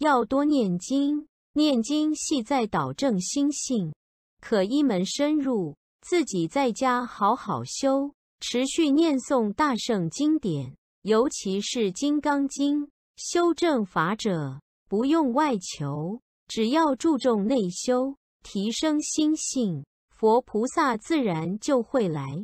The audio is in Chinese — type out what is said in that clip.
要多念经念经系在导正心性可一门深入自己在家好好修持续念诵大圣经典尤其是金刚经修正法者不用外求只要注重内修提升心性佛菩萨自然就会来